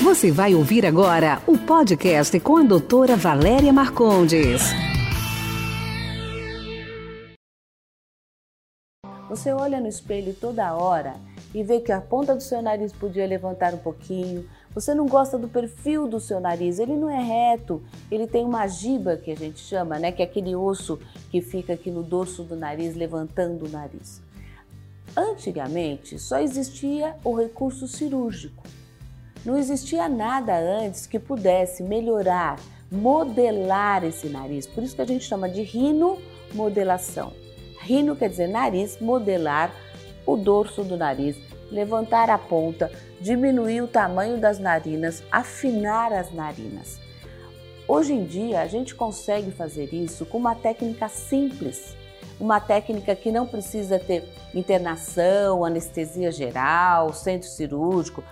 Você vai ouvir agora o podcast com a doutora Valéria Marcondes. Você olha no espelho toda hora e vê que a ponta do seu nariz podia levantar um pouquinho. Você não gosta do perfil do seu nariz, ele não é reto, ele tem uma giba que a gente chama, né, que é aquele osso que fica aqui no dorso do nariz levantando o nariz. Antigamente só existia o recurso cirúrgico. Não existia nada antes que pudesse melhorar, modelar esse nariz. Por isso que a gente chama de rinomodelação. Rino quer dizer nariz, modelar o dorso do nariz, levantar a ponta, diminuir o tamanho das narinas, afinar as narinas. Hoje em dia a gente consegue fazer isso com uma técnica simples, uma técnica que não precisa ter internação, anestesia geral, centro cirúrgico.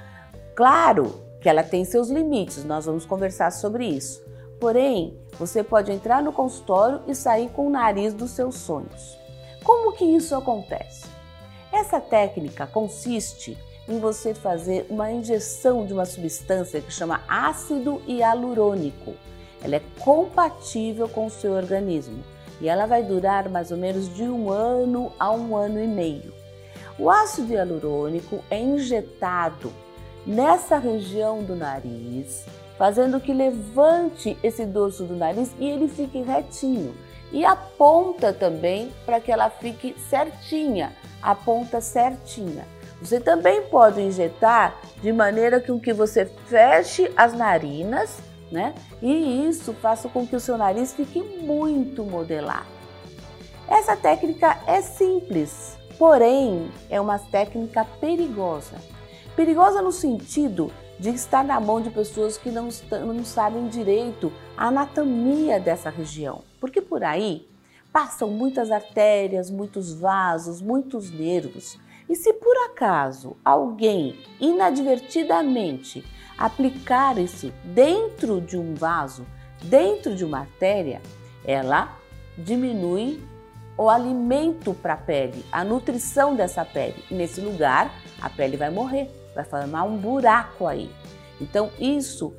Claro que ela tem seus limites, nós vamos conversar sobre isso. Porém, você pode entrar no consultório e sair com o nariz dos seus sonhos. Como que isso acontece? Essa técnica consiste em você fazer uma injeção de uma substância que chama ácido hialurônico. Ela é compatível com o seu organismo e ela vai durar mais ou menos de um ano a um ano e meio. O ácido hialurônico é injetado nessa região do nariz, fazendo que levante esse dorso do nariz e ele fique retinho. E a ponta também para que ela fique certinha, a ponta certinha. Você também pode injetar de maneira que, que você feche as narinas, né? E isso faça com que o seu nariz fique muito modelado. Essa técnica é simples, porém é uma técnica perigosa. Perigosa no sentido de estar na mão de pessoas que não, não sabem direito a anatomia dessa região, porque por aí passam muitas artérias, muitos vasos, muitos nervos. E se por acaso alguém inadvertidamente aplicar isso dentro de um vaso, dentro de uma artéria, ela diminui o alimento para a pele, a nutrição dessa pele. E nesse lugar, a pele vai morrer vai formar um buraco aí. Então, isso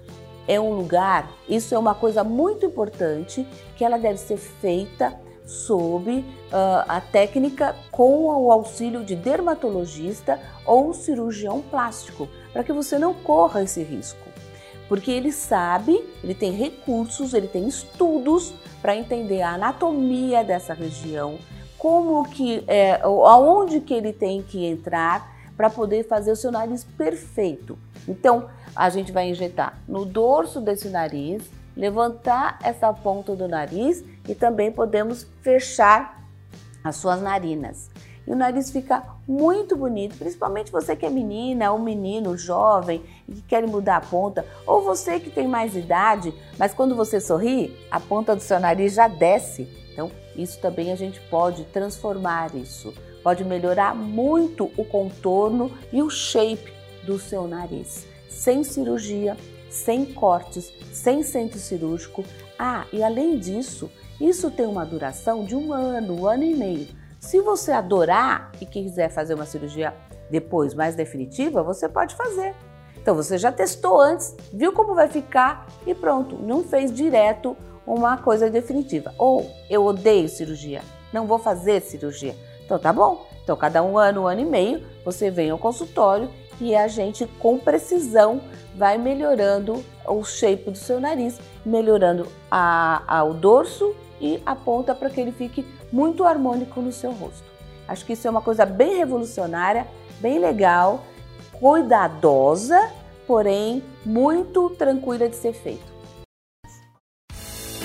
é um lugar, isso é uma coisa muito importante que ela deve ser feita sob uh, a técnica com o auxílio de dermatologista ou cirurgião plástico, para que você não corra esse risco. Porque ele sabe, ele tem recursos, ele tem estudos para entender a anatomia dessa região, como que é, aonde que ele tem que entrar para poder fazer o seu nariz perfeito. Então, a gente vai injetar no dorso desse nariz, levantar essa ponta do nariz e também podemos fechar as suas narinas. E o nariz fica muito bonito, principalmente você que é menina ou menino jovem e que quer mudar a ponta, ou você que tem mais idade, mas quando você sorri, a ponta do seu nariz já desce. Então, isso também a gente pode transformar isso pode melhorar muito o contorno e o shape do seu nariz, sem cirurgia, sem cortes, sem centro cirúrgico. Ah, e além disso, isso tem uma duração de um ano, um ano e meio. Se você adorar e quiser fazer uma cirurgia depois mais definitiva, você pode fazer. Então você já testou antes, viu como vai ficar e pronto, não fez direto uma coisa definitiva. Ou eu odeio cirurgia, não vou fazer cirurgia. Então tá bom. Então, cada um ano, um ano e meio, você vem ao consultório e a gente, com precisão, vai melhorando o shape do seu nariz, melhorando a, a, o dorso e a ponta para que ele fique muito harmônico no seu rosto. Acho que isso é uma coisa bem revolucionária, bem legal, cuidadosa, porém muito tranquila de ser feito.